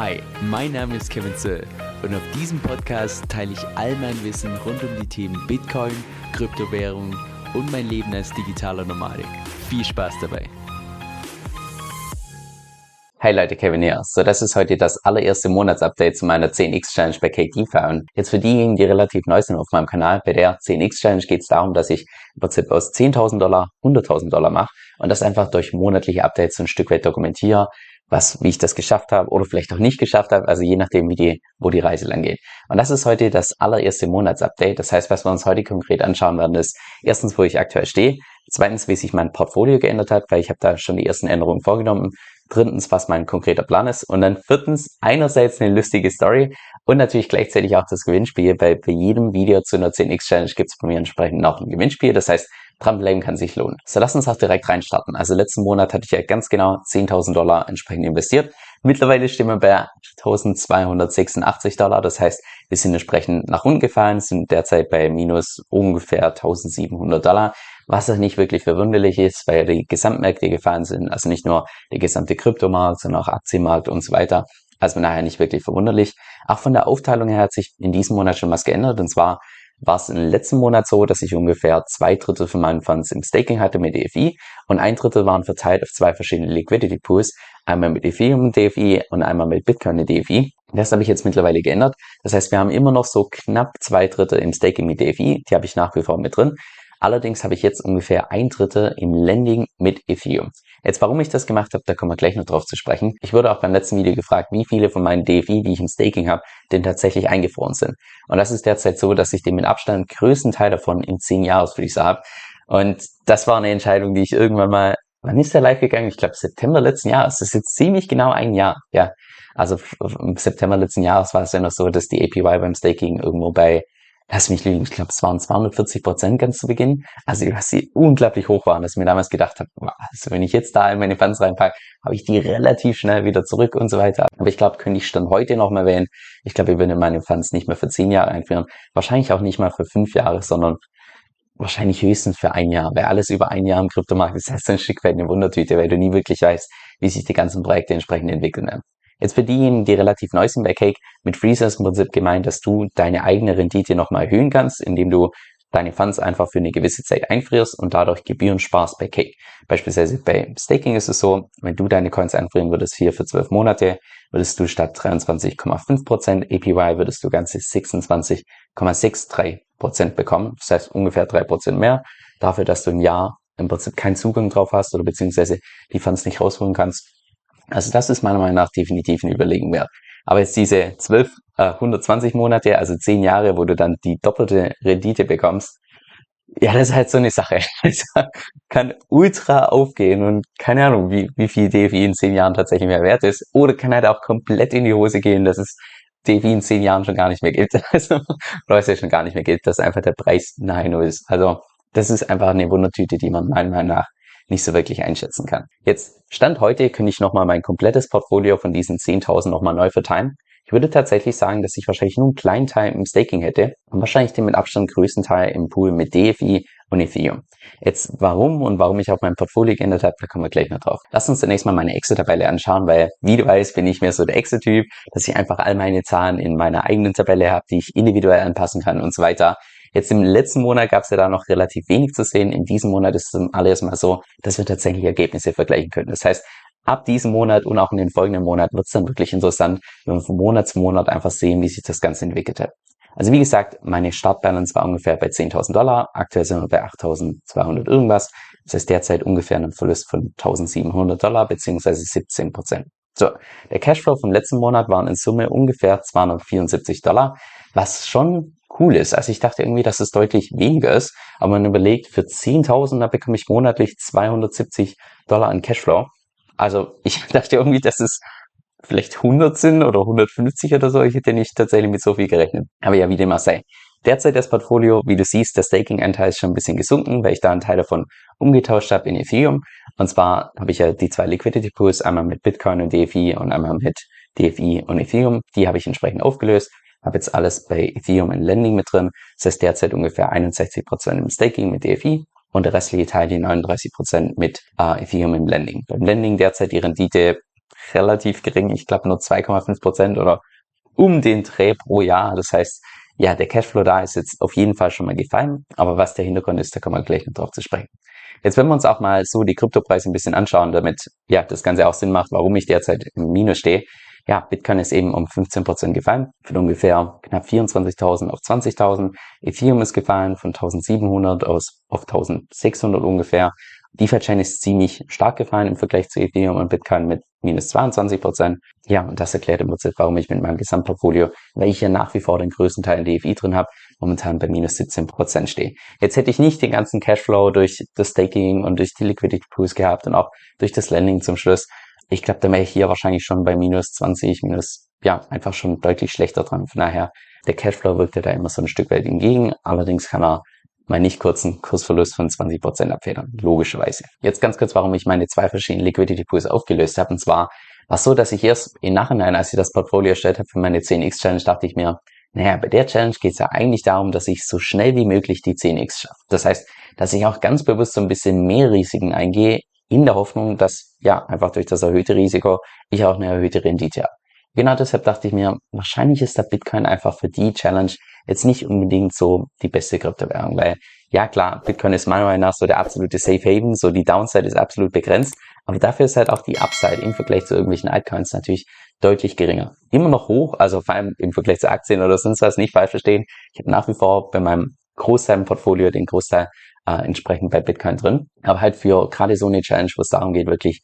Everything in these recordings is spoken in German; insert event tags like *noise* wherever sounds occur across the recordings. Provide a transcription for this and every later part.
Hi, mein Name ist Kevin Zöll und auf diesem Podcast teile ich all mein Wissen rund um die Themen Bitcoin, Kryptowährung und mein Leben als digitaler Nomadik. Viel Spaß dabei! Hi Leute, Kevin hier. So, das ist heute das allererste Monatsupdate zu meiner 10x Challenge bei KDeFi. Und jetzt für diejenigen, die relativ neu sind auf meinem Kanal, bei der 10x Challenge geht es darum, dass ich im Prinzip aus 10.000 Dollar 100.000 Dollar mache und das einfach durch monatliche Updates so ein Stück weit dokumentiere, was, wie ich das geschafft habe oder vielleicht auch nicht geschafft habe, also je nachdem, wie die, wo die Reise lang geht. Und das ist heute das allererste Monatsupdate. Das heißt, was wir uns heute konkret anschauen werden, ist erstens, wo ich aktuell stehe, zweitens, wie sich mein Portfolio geändert hat, weil ich habe da schon die ersten Änderungen vorgenommen, drittens, was mein konkreter Plan ist und dann viertens, einerseits eine lustige Story und natürlich gleichzeitig auch das Gewinnspiel, weil bei jedem Video zu einer 10x Challenge gibt es bei mir entsprechend noch ein Gewinnspiel. Das heißt, dranbleiben kann sich lohnen. So, lass uns auch direkt reinstarten. Also letzten Monat hatte ich ja ganz genau 10.000 Dollar entsprechend investiert. Mittlerweile stehen wir bei 1.286 Dollar. Das heißt, wir sind entsprechend nach unten gefallen, sind derzeit bei minus ungefähr 1.700 Dollar. Was auch nicht wirklich verwunderlich ist, weil die Gesamtmärkte gefallen sind. Also nicht nur der gesamte Kryptomarkt, sondern auch Aktienmarkt und so weiter. Also nachher nicht wirklich verwunderlich. Auch von der Aufteilung her hat sich in diesem Monat schon was geändert. Und zwar war es im letzten Monat so, dass ich ungefähr zwei Drittel von meinen Funds im Staking hatte mit DFI und ein Drittel waren verteilt auf zwei verschiedene Liquidity Pools, einmal mit Ethereum DFI und einmal mit Bitcoin DFI. Das habe ich jetzt mittlerweile geändert. Das heißt, wir haben immer noch so knapp zwei Drittel im Staking mit DFI, die habe ich nach wie vor mit drin. Allerdings habe ich jetzt ungefähr ein Drittel im Lending mit Ethereum. Jetzt, warum ich das gemacht habe, da kommen wir gleich noch drauf zu sprechen. Ich wurde auch beim letzten Video gefragt, wie viele von meinen DFI, die ich im Staking habe, denn tatsächlich eingefroren sind. Und das ist derzeit so, dass ich den mit Abstand größten Teil davon in zehn Jahresflüsse habe. Und das war eine Entscheidung, die ich irgendwann mal, wann ist der live gegangen? Ich glaube September letzten Jahres. Das ist jetzt ziemlich genau ein Jahr. Ja, also im September letzten Jahres war es ja noch so, dass die APY beim Staking irgendwo bei lass mich lügen, ich glaube, es waren 240 Prozent ganz zu Beginn. Also, dass sie unglaublich hoch waren, dass ich mir damals gedacht habe, also wenn ich jetzt da in meine Funds reinpacke, habe ich die relativ schnell wieder zurück und so weiter. Aber ich glaube, könnte ich Stand heute noch mal wählen. Ich glaube, ich würde meine Funds nicht mehr für zehn Jahre einführen. Wahrscheinlich auch nicht mal für fünf Jahre, sondern wahrscheinlich höchstens für ein Jahr. Weil alles über ein Jahr im Kryptomarkt ist heißt ein Stück weit eine Wundertüte, weil du nie wirklich weißt, wie sich die ganzen Projekte entsprechend entwickeln werden. Jetzt für diejenigen, die relativ neu sind bei Cake, mit Freezer ist im Prinzip gemeint, dass du deine eigene Rendite nochmal erhöhen kannst, indem du deine Funds einfach für eine gewisse Zeit einfrierst und dadurch Gebühren sparst bei Cake. Beispielsweise bei Staking ist es so, wenn du deine Coins einfrieren würdest hier für zwölf Monate, würdest du statt 23,5% APY würdest du ganze 26,63% bekommen. Das heißt ungefähr 3% mehr dafür, dass du ein Jahr im Prinzip keinen Zugang drauf hast oder beziehungsweise die Funds nicht rausholen kannst also das ist meiner Meinung nach definitiv ein Überlegen wert. Aber jetzt diese 12, äh, 120 Monate, also 10 Jahre, wo du dann die doppelte Rendite bekommst, ja, das ist halt so eine Sache. *laughs* Das kann ultra aufgehen und keine Ahnung, wie, wie viel DFI in 10 Jahren tatsächlich mehr wert ist. Oder kann halt auch komplett in die Hose gehen, dass es DFI in 10 Jahren schon gar nicht mehr gilt. *laughs* Also, oder es ja schon gar nicht mehr gilt, dass einfach der Preis nahe null ist. Also, das ist einfach eine Wundertüte, die man meiner Meinung nach nicht so wirklich einschätzen kann. Jetzt, Stand heute, könnte ich nochmal mein komplettes Portfolio von diesen 10.000 nochmal neu verteilen. Ich würde tatsächlich sagen, dass ich wahrscheinlich nur einen kleinen Teil im Staking hätte und wahrscheinlich den mit Abstand größten Teil im Pool mit DFI und Ethereum. Jetzt warum und warum ich auch mein Portfolio geändert habe, da kommen wir gleich noch drauf. Lass uns zunächst mal meine Excel-Tabelle anschauen, weil wie du weißt, bin ich mehr so der Excel-Typ, dass ich einfach all meine Zahlen in meiner eigenen Tabelle habe, die ich individuell anpassen kann und so weiter. Jetzt im letzten Monat gab es ja da noch relativ wenig zu sehen. In diesem Monat ist es alles mal so, dass wir tatsächlich Ergebnisse vergleichen können. Das heißt, ab diesem Monat und auch in den folgenden Monaten wird es dann wirklich interessant, wenn wir von Monat zu Monat einfach sehen, wie sich das Ganze entwickelt hat. Also wie gesagt, meine Startbalance war ungefähr bei 10.000 Dollar. Aktuell sind wir bei 8.200 irgendwas. Das heißt derzeit ungefähr einen Verlust von 1.700 Dollar beziehungsweise 17 Prozent. So, der Cashflow vom letzten Monat waren in Summe ungefähr 274 Dollar, was schon cool ist. Also ich dachte irgendwie, dass es deutlich weniger ist, aber man überlegt, für 10.000, da bekomme ich monatlich 270 Dollar an Cashflow. Also ich *laughs* dachte irgendwie, dass es vielleicht 100 sind oder 150 oder so. Ich hätte nicht tatsächlich mit so viel gerechnet. Aber ja, wie dem auch sei. Derzeit das Portfolio, wie du siehst, der Staking-Anteil ist schon ein bisschen gesunken, weil ich da einen Teil davon umgetauscht habe in Ethereum. Und zwar habe ich ja die zwei Liquidity Pools, einmal mit Bitcoin und DFI und einmal mit DFI und Ethereum. Die habe ich entsprechend aufgelöst habe jetzt alles bei Ethereum in Lending mit drin. Das heißt derzeit ungefähr 61% im Staking mit DFI und der restliche Teil die 39% mit äh, Ethereum im Lending. Beim Lending derzeit die Rendite relativ gering. Ich glaube nur 2,5 Prozent oder um den Dreh pro Jahr. Das heißt, ja, der Cashflow da ist jetzt auf jeden Fall schon mal gefallen. Aber was der Hintergrund ist, da kommen wir gleich noch drauf zu sprechen. Jetzt, wenn wir uns auch mal so die Kryptopreise ein bisschen anschauen, damit ja das Ganze auch Sinn macht, warum ich derzeit im Minus stehe. Ja, Bitcoin ist eben um 15 Prozent gefallen, von ungefähr knapp 24.000 auf 20.000. Ethereum ist gefallen von 1.700 aus auf 1.600 ungefähr. DeFi-Chain ist ziemlich stark gefallen im Vergleich zu Ethereum und Bitcoin mit minus 22 Prozent. Ja, und das erklärt im Prinzip, warum ich mit meinem Gesamtportfolio, weil ich ja nach wie vor den größten Teil in DFI drin habe, momentan bei minus 17 Prozent stehe. Jetzt hätte ich nicht den ganzen Cashflow durch das Staking und durch die Liquidity Pools gehabt und auch durch das Lending zum Schluss. Ich glaube, dann wäre ich hier wahrscheinlich schon bei minus 20, minus, ja, einfach schon deutlich schlechter dran. Von daher, der Cashflow wirkt ja da immer so ein Stück weit entgegen. Allerdings kann er mal nicht kurzen Kursverlust von 20% abfedern, logischerweise. Jetzt ganz kurz, warum ich meine zwei verschiedenen Liquidity Pools aufgelöst habe. Und zwar war es so, dass ich erst im Nachhinein, als ich das Portfolio erstellt habe für meine 10x Challenge, dachte ich mir, naja, bei der Challenge geht es ja eigentlich darum, dass ich so schnell wie möglich die 10x schaffe. Das heißt, dass ich auch ganz bewusst so ein bisschen mehr Risiken eingehe, in der Hoffnung, dass ja einfach durch das erhöhte Risiko ich auch eine erhöhte Rendite habe. Genau deshalb dachte ich mir, wahrscheinlich ist der Bitcoin einfach für die Challenge jetzt nicht unbedingt so die beste Kryptowährung, weil ja klar, Bitcoin ist meiner Meinung nach so der absolute Safe Haven, so die Downside ist absolut begrenzt, aber dafür ist halt auch die Upside im Vergleich zu irgendwelchen Altcoins natürlich deutlich geringer. Immer noch hoch, also vor allem im Vergleich zu Aktien oder sonst was nicht falsch verstehen. Ich habe nach wie vor bei meinem Großteil im Portfolio den Großteil äh, entsprechend bei Bitcoin drin, aber halt für gerade so eine Challenge, wo es darum geht, wirklich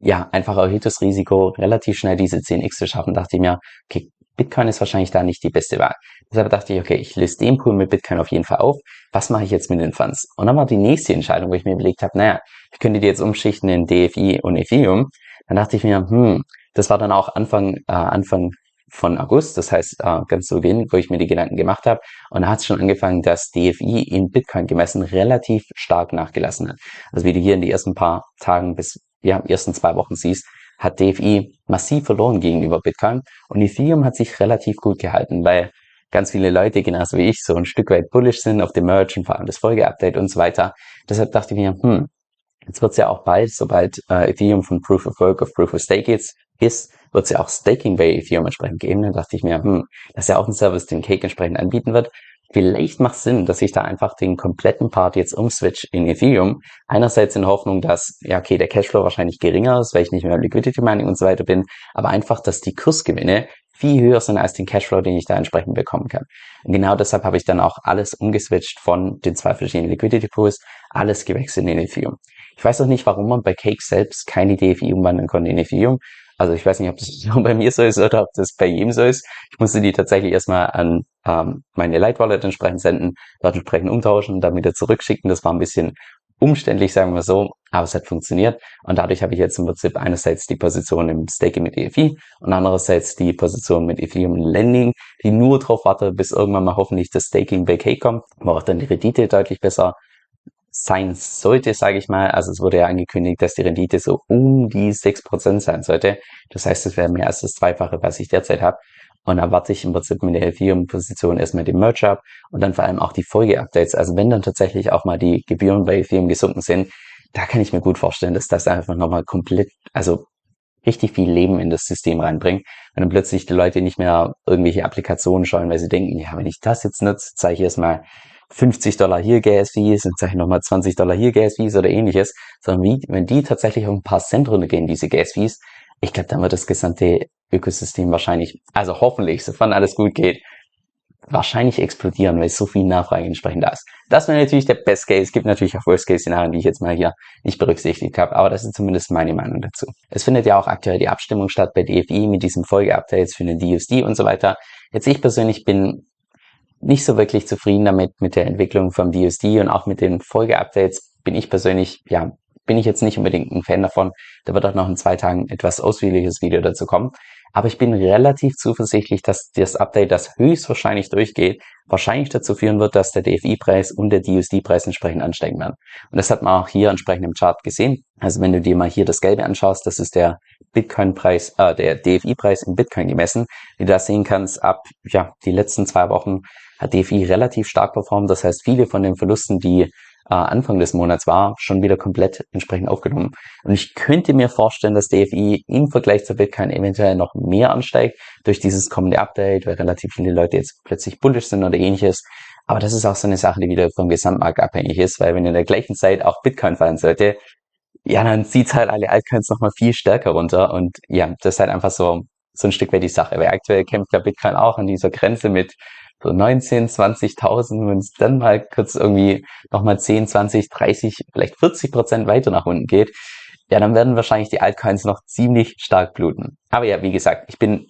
ja, einfach erhöhtes Risiko, relativ schnell diese 10x zu schaffen, dachte ich mir, okay, Bitcoin ist wahrscheinlich da nicht die beste Wahl. Deshalb dachte ich, okay, ich löse den Pool mit Bitcoin auf jeden Fall auf. Was mache ich jetzt mit den Funds? Und dann war die nächste Entscheidung, wo ich mir überlegt habe, naja, ich könnte die jetzt umschichten in DFI und Ethereum. Dann dachte ich mir, hm, das war dann auch Anfang, äh, Anfang von August, das heißt äh, ganz zu Beginn, wo ich mir die Gedanken gemacht habe. Und da hat es schon angefangen, dass DFI in Bitcoin gemessen relativ stark nachgelassen hat. Also wie du hier in die ersten paar Tagen bis ja, ersten zwei Wochen siehst, hat DFI massiv verloren gegenüber Bitcoin und Ethereum hat sich relativ gut gehalten, weil ganz viele Leute, genauso wie ich, so ein Stück weit bullish sind auf dem Merch und vor allem das Folgeupdate und so weiter. Deshalb dachte ich mir, hm, jetzt wird's ja auch bald, sobald äh, Ethereum von Proof of Work auf Proof of Stake jetzt ist, wird es ja auch Staking bei Ethereum entsprechend geben. Dann dachte ich mir, hm, das ist ja auch ein Service, den Cake entsprechend anbieten wird. Vielleicht macht Sinn, dass ich da einfach den kompletten Part jetzt umswitch in Ethereum. Einerseits in Hoffnung, dass, ja, okay, der Cashflow wahrscheinlich geringer ist, weil ich nicht mehr Liquidity Mining und so weiter bin, aber einfach, dass die Kursgewinne viel höher sind als den Cashflow, den ich da entsprechend bekommen kann. Und genau deshalb habe ich dann auch alles umgeswitcht von den zwei verschiedenen Liquidity Pools, alles gewechselt in Ethereum. Ich weiß auch nicht, warum man bei Cake selbst keine DFI umwandeln konnte in Ethereum. Also ich weiß nicht, ob das *laughs* nur bei mir so ist oder ob das bei jedem so ist. Ich musste die tatsächlich erstmal an ähm, meine Light Wallet entsprechend senden, dort entsprechend umtauschen, dann wieder zurückschicken. Das war ein bisschen umständlich, sagen wir so, aber es hat funktioniert. Und dadurch habe ich jetzt im Prinzip einerseits die Position im Staking mit EFI und andererseits die Position mit Ethereum Lending, die nur darauf wartet, bis irgendwann mal hoffentlich das Staking bei Cake kommt, wo auch dann die Rendite deutlich besser sein sollte, sage ich mal. Also es wurde ja angekündigt, dass die Rendite so um die 6% sein sollte. Das heißt, es wäre mehr als das Zweifache, was ich derzeit habe. Und da warte ich im Prinzip mit der Ethereum-Position erstmal den ab und dann vor allem auch die Folge-Updates. Also wenn dann tatsächlich auch mal die Gebühren bei Ethereum gesunken sind, da kann ich mir gut vorstellen, dass das einfach nochmal komplett, also richtig viel Leben in das System reinbringt. Wenn dann plötzlich die Leute nicht mehr irgendwelche Applikationen schauen, weil sie denken, ja, wenn ich das jetzt nutze, zeige ich erstmal 50 Dollar hier Gas Fees und sage ich nochmal 20 Dollar hier Gas Fees oder ähnliches, sondern wie, wenn die tatsächlich auf ein paar Cent runtergehen, diese Gas Fees, ich glaube, dann wird das gesamte Ökosystem wahrscheinlich, also hoffentlich, sofern alles gut geht, wahrscheinlich explodieren, weil so viel Nachfrage entsprechend da ist. Das wäre natürlich der Best Case. Es gibt natürlich auch Worst Case Szenarien, die ich jetzt mal hier nicht berücksichtigt habe, aber das ist zumindest meine Meinung dazu. Es findet ja auch aktuell die Abstimmung statt bei DFI mit diesen Folgeupdates für den DUSD und so weiter. Jetzt ich persönlich bin nicht so wirklich zufrieden damit, mit der Entwicklung vom DSD und auch mit den Folgeupdates bin ich persönlich, ja, bin ich jetzt nicht unbedingt ein Fan davon. Da wird auch noch in zwei Tagen etwas ausführliches Video dazu kommen. Aber ich bin relativ zuversichtlich, dass das Update, das höchstwahrscheinlich durchgeht, wahrscheinlich dazu führen wird, dass der DFI-Preis und der DUSD-Preis entsprechend ansteigen werden. Und das hat man auch hier entsprechend im Chart gesehen. Also wenn du dir mal hier das Gelbe anschaust, das ist der Bitcoin-Preis, äh, der DFI-Preis in Bitcoin gemessen. Wie du das sehen kannst, ab ja die letzten zwei Wochen hat DFI relativ stark performt. Das heißt, viele von den Verlusten, die äh, Anfang des Monats war, schon wieder komplett entsprechend aufgenommen. Und ich könnte mir vorstellen, dass DFI im Vergleich zur Bitcoin eventuell noch mehr ansteigt durch dieses kommende Update, weil relativ viele Leute jetzt plötzlich bullish sind oder ähnliches. Aber das ist auch so eine Sache, die wieder vom Gesamtmarkt abhängig ist, weil wenn in der gleichen Zeit auch Bitcoin fallen sollte, ja, dann zieht's halt alle Altcoins nochmal viel stärker runter. Und ja, das ist halt einfach so, so ein Stück weit die Sache. Weil aktuell kämpft ja Bitcoin auch an dieser Grenze mit so 19, 20.000, wenn es dann mal kurz irgendwie nochmal 10, 20, 30, vielleicht 40 Prozent weiter nach unten geht, ja, dann werden wahrscheinlich die Altcoins noch ziemlich stark bluten. Aber ja, wie gesagt, ich bin,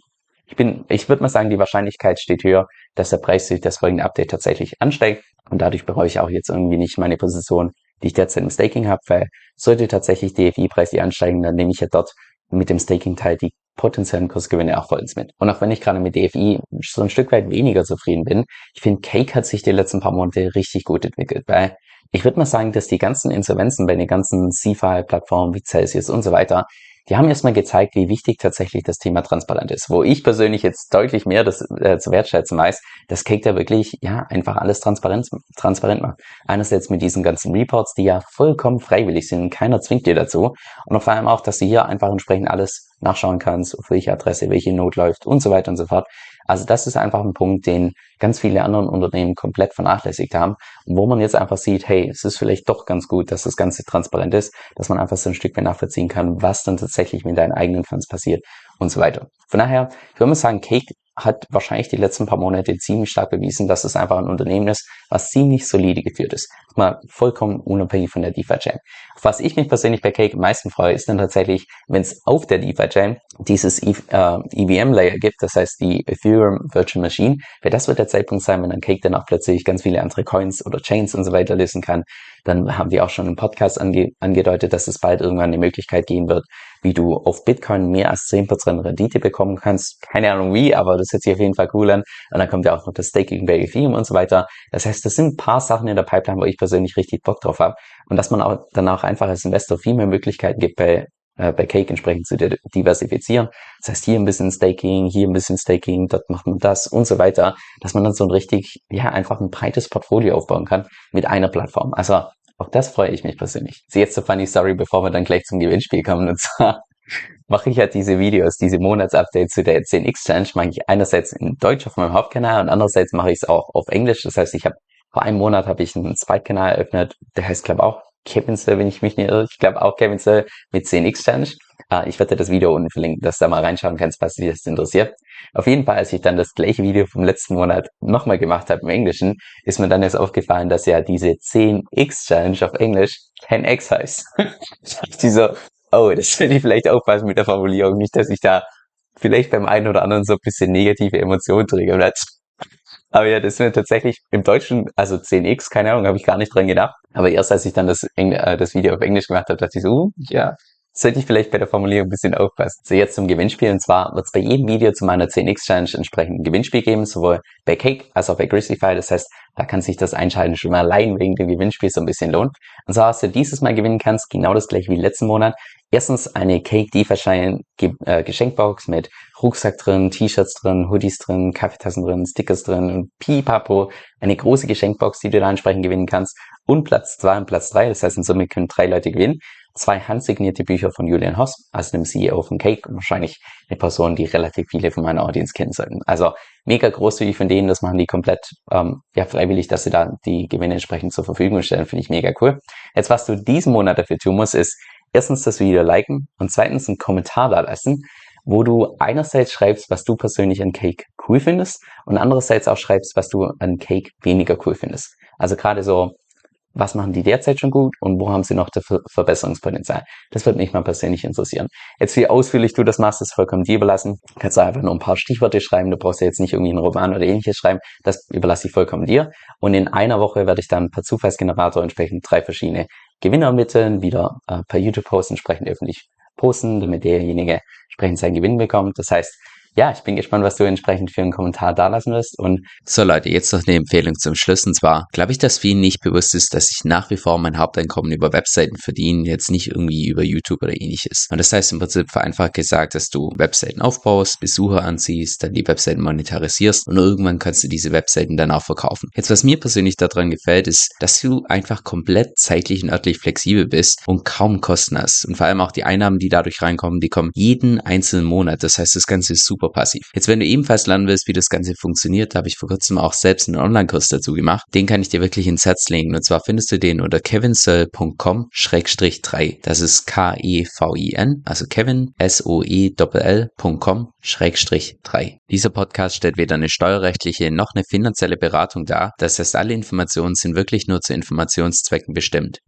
ich bin, ich würde mal sagen, die Wahrscheinlichkeit steht höher, dass der Preis durch das folgende Update tatsächlich ansteigt. Und dadurch bereue ich auch jetzt irgendwie nicht meine Position, die ich derzeit im Staking habe, weil sollte tatsächlich DFI-Preis die ansteigen, dann nehme ich ja dort mit dem Staking-Teil die potenziellen Kursgewinne auch vollends mit. Und auch wenn ich gerade mit DFI so ein Stück weit weniger zufrieden bin, ich finde, Cake hat sich die letzten paar Monate richtig gut entwickelt, weil ich würde mal sagen, dass die ganzen Insolvenzen bei den ganzen CFI-Plattformen wie Celsius und so weiter, die haben erstmal gezeigt, wie wichtig tatsächlich das Thema transparent ist. Wo ich persönlich jetzt deutlich mehr das äh, zu wertschätzen weiß, dass Cake da wirklich, ja, einfach alles transparent, transparent macht. Einerseits mit diesen ganzen Reports, die ja vollkommen freiwillig sind, keiner zwingt dir dazu. Und vor allem auch, dass du hier einfach entsprechend alles nachschauen kannst, auf welche Adresse welche Not läuft und so weiter und so fort. Also das ist einfach ein Punkt, den ganz viele anderen Unternehmen komplett vernachlässigt haben, wo man jetzt einfach sieht, hey, es ist vielleicht doch ganz gut, dass das Ganze transparent ist, dass man einfach so ein Stück mehr nachvollziehen kann, was dann tatsächlich mit deinen eigenen Funds passiert und so weiter. Von daher, ich würde mal sagen, Cake hat wahrscheinlich die letzten paar Monate ziemlich stark bewiesen, dass es einfach ein Unternehmen ist, was ziemlich solide geführt ist. Mal vollkommen unabhängig von der. Auf was ich mich persönlich bei Cake am meisten freue, ist dann tatsächlich, wenn es auf der DeFi-Chain dieses e äh, EVM-Layer gibt, das heißt die Ethereum Virtual Machine, weil das wird der Zeitpunkt sein, wenn dann Cake dann auch plötzlich ganz viele andere Coins oder Chains und so weiter listen kann. Dann haben die auch schon im Podcast ange angedeutet, dass es bald irgendwann eine Möglichkeit geben wird, wie du auf Bitcoin mehr als 10% Rendite bekommen kannst. Keine Ahnung wie, aber das hört sich auf jeden Fall cool an. Und dann kommt ja auch noch das Staking bei Ethereum und so weiter. Das heißt, das sind ein paar Sachen in der Pipeline, wo ich persönlich richtig Bock drauf habe. Und dass man auch dann auch einfach als Investor viel mehr Möglichkeiten gibt, bei äh, bei Cake entsprechend zu diversifizieren. Das heißt, hier ein bisschen Staking, hier ein bisschen Staking, dort macht man das und so weiter, dass man dann so ein richtig, ja, einfach ein breites Portfolio aufbauen kann mit einer Plattform. Also auch das freue ich mich persönlich. So jetzt so funny Story, bevor wir dann gleich zum Gewinnspiel kommen. Und zwar *laughs* mache ich halt diese Videos, diese Monatsupdates zu der 10x Challenge, mache ich einerseits in Deutsch auf meinem Hauptkanal und andererseits mache ich es auch auf Englisch. Das heißt, ich habe vor einem Monat habe ich einen Zweitkanal eröffnet, der heißt glaube auch Kevin Sir, wenn ich mich nicht irre. Ich glaube auch Kevin Sir mit 10x Challenge. Ah, ich werde das Video unten verlinken, dass du da mal reinschauen kannst, was dich das interessiert. Auf jeden Fall, als ich dann das gleiche Video vom letzten Monat nochmal gemacht habe im Englischen, ist mir dann jetzt aufgefallen, dass ja diese 10x Challenge auf Englisch 10x heißt. *laughs* ich so, oh, das will ich vielleicht aufpassen mit der Formulierung, nicht, dass ich da vielleicht beim einen oder anderen so ein bisschen negative Emotionen triggert. Aber ja, das ist mir tatsächlich im Deutschen, also 10x, keine Ahnung, habe ich gar nicht dran gedacht. Aber erst als ich dann das, Engl äh, das Video auf Englisch gemacht habe, dachte ich so, uh, ja, sollte ich vielleicht bei der Formulierung ein bisschen aufpassen. So, jetzt zum Gewinnspiel. Und zwar wird es bei jedem Video zu meiner 10x Challenge entsprechend ein Gewinnspiel geben, sowohl bei Cake als auch bei Grizzlyfy. Das heißt, da kann sich das Einschalten schon mal allein wegen dem Gewinnspiel so ein bisschen lohnen. Und zwar, was du dieses Mal gewinnen kannst, genau das gleiche wie letzten Monat. Erstens eine Cake DeFi äh, Geschenkbox mit Rucksack drin, T-Shirts drin, Hoodies drin, Kaffeetassen drin, Stickers drin und pipapo. Eine große Geschenkbox, die du da entsprechend gewinnen kannst. Und Platz zwei und Platz drei. Das heißt, in Summe können drei Leute gewinnen zwei handsignierte Bücher von Julian Hoss, also dem CEO von Cake und wahrscheinlich eine Person, die relativ viele von meiner Audience kennen sollten. Also mega großzügig von denen, das machen die komplett ähm, ja freiwillig, dass sie da die Gewinne entsprechend zur Verfügung stellen, finde ich mega cool. Jetzt, was du diesen Monat dafür tun musst, ist erstens das Video liken und zweitens einen Kommentar da lassen, wo du einerseits schreibst, was du persönlich an Cake cool findest und andererseits auch schreibst, was du an Cake weniger cool findest. Also gerade so was machen die derzeit schon gut und wo haben sie noch das Verbesserungspotenzial. Das würde mich mal persönlich interessieren. Jetzt wie ausführlich du das machst, ist vollkommen dir überlassen. Du kannst einfach nur ein paar Stichworte schreiben, du brauchst ja jetzt nicht irgendwie einen Roman oder ähnliches schreiben, das überlasse ich vollkommen dir. Und in einer Woche werde ich dann per Zufallsgenerator entsprechend drei verschiedene Gewinner ermitteln, wieder äh, per YouTube-Post entsprechend öffentlich posten, damit derjenige entsprechend seinen Gewinn bekommt. Das heißt, ja, ich bin gespannt, was du entsprechend für einen Kommentar da lassen wirst. Und so Leute, jetzt noch eine Empfehlung zum Schluss. Und zwar glaube ich, dass vielen nicht bewusst ist, dass ich nach wie vor mein Haupteinkommen über Webseiten verdiene, jetzt nicht irgendwie über YouTube oder ähnliches. Und das heißt im Prinzip vereinfacht gesagt, dass du Webseiten aufbaust, Besucher anziehst, dann die Webseiten monetarisierst und irgendwann kannst du diese Webseiten dann auch verkaufen. Jetzt, was mir persönlich daran gefällt, ist, dass du einfach komplett zeitlich und örtlich flexibel bist und kaum Kosten hast. Und vor allem auch die Einnahmen, die dadurch reinkommen, die kommen jeden einzelnen Monat. Das heißt, das Ganze ist super passiv. Jetzt, wenn du ebenfalls lernen willst, wie das Ganze funktioniert, habe ich vor kurzem auch selbst einen Online-Kurs dazu gemacht. Den kann ich dir wirklich ins Herz legen. Und zwar findest du den unter kevinsoe.com-3. Das ist K-E-V-I-N, also Kevin, S-O-E-L.com-3. Dieser Podcast stellt weder eine steuerrechtliche noch eine finanzielle Beratung dar. Das heißt, alle Informationen sind wirklich nur zu Informationszwecken bestimmt.